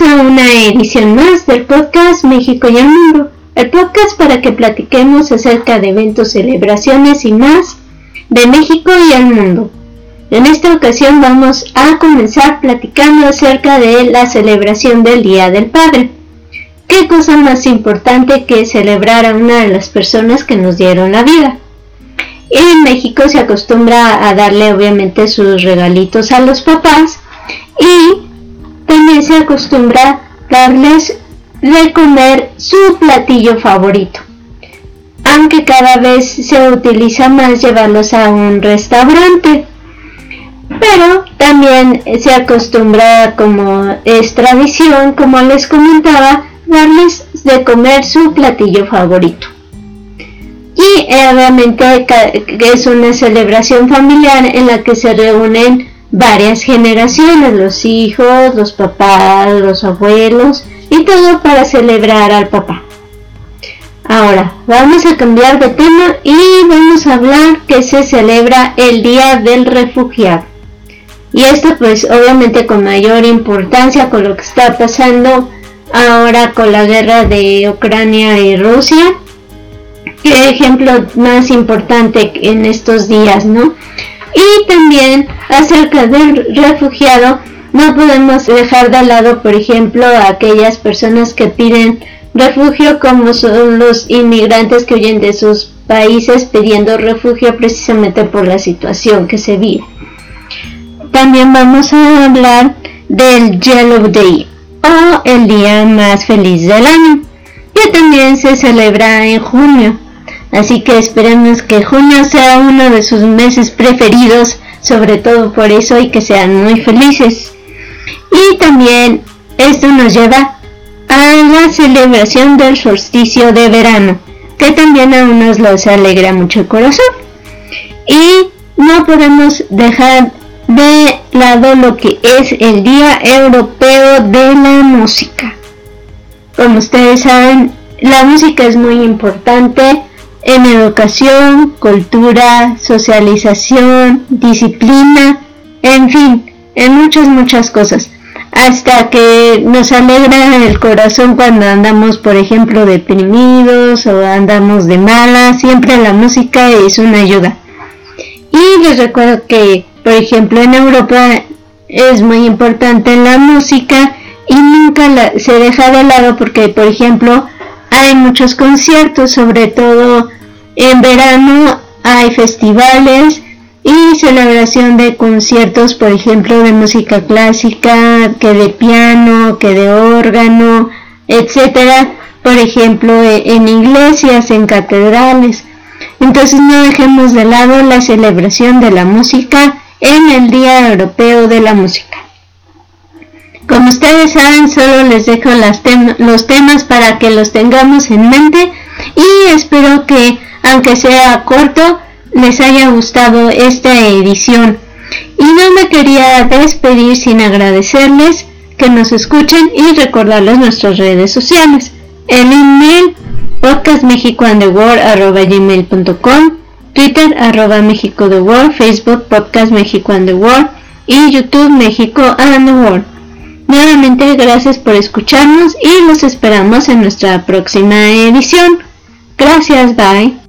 A una edición más del podcast México y el Mundo, el podcast para que platiquemos acerca de eventos, celebraciones y más de México y el mundo. En esta ocasión vamos a comenzar platicando acerca de la celebración del Día del Padre. ¿Qué cosa más importante que celebrar a una de las personas que nos dieron la vida? En México se acostumbra a darle obviamente sus regalitos a los papás y también se acostumbra darles de comer su platillo favorito. Aunque cada vez se utiliza más llevarlos a un restaurante. Pero también se acostumbra, como es tradición, como les comentaba, darles de comer su platillo favorito. Y eh, obviamente es una celebración familiar en la que se reúnen varias generaciones, los hijos, los papás, los abuelos y todo para celebrar al papá. Ahora, vamos a cambiar de tema y vamos a hablar que se celebra el Día del Refugiado. Y esto pues obviamente con mayor importancia con lo que está pasando ahora con la guerra de Ucrania y Rusia. ¿Qué ejemplo más importante en estos días, no? Y también acerca del refugiado, no podemos dejar de lado, por ejemplo, a aquellas personas que piden refugio, como son los inmigrantes que huyen de sus países pidiendo refugio precisamente por la situación que se vive. También vamos a hablar del Yellow Day o el día más feliz del año, que también se celebra en junio. Así que esperemos que junio sea uno de sus meses preferidos, sobre todo por eso y que sean muy felices. Y también esto nos lleva a la celebración del solsticio de verano, que también a unos les alegra mucho el corazón. Y no podemos dejar de lado lo que es el Día Europeo de la Música. Como ustedes saben, la música es muy importante en educación, cultura, socialización, disciplina, en fin, en muchas, muchas cosas. Hasta que nos alegra el corazón cuando andamos, por ejemplo, deprimidos o andamos de mala, siempre la música es una ayuda. Y les recuerdo que, por ejemplo, en Europa es muy importante la música y nunca se deja de lado porque, por ejemplo, hay muchos conciertos, sobre todo en verano hay festivales y celebración de conciertos, por ejemplo, de música clásica, que de piano, que de órgano, etcétera, por ejemplo, e, en iglesias, en catedrales. Entonces no dejemos de lado la celebración de la música en el Día Europeo de la Música. Como ustedes saben, solo les dejo los temas para que los tengamos en mente y espero que, aunque sea corto, les haya gustado esta edición. Y no me quería despedir sin agradecerles que nos escuchen y recordarles nuestras redes sociales. El email podcastmexicoandtheworld.com Twitter arroba the World, Facebook Podcast y YouTube México and the World. Nuevamente gracias por escucharnos y los esperamos en nuestra próxima edición. Gracias, bye.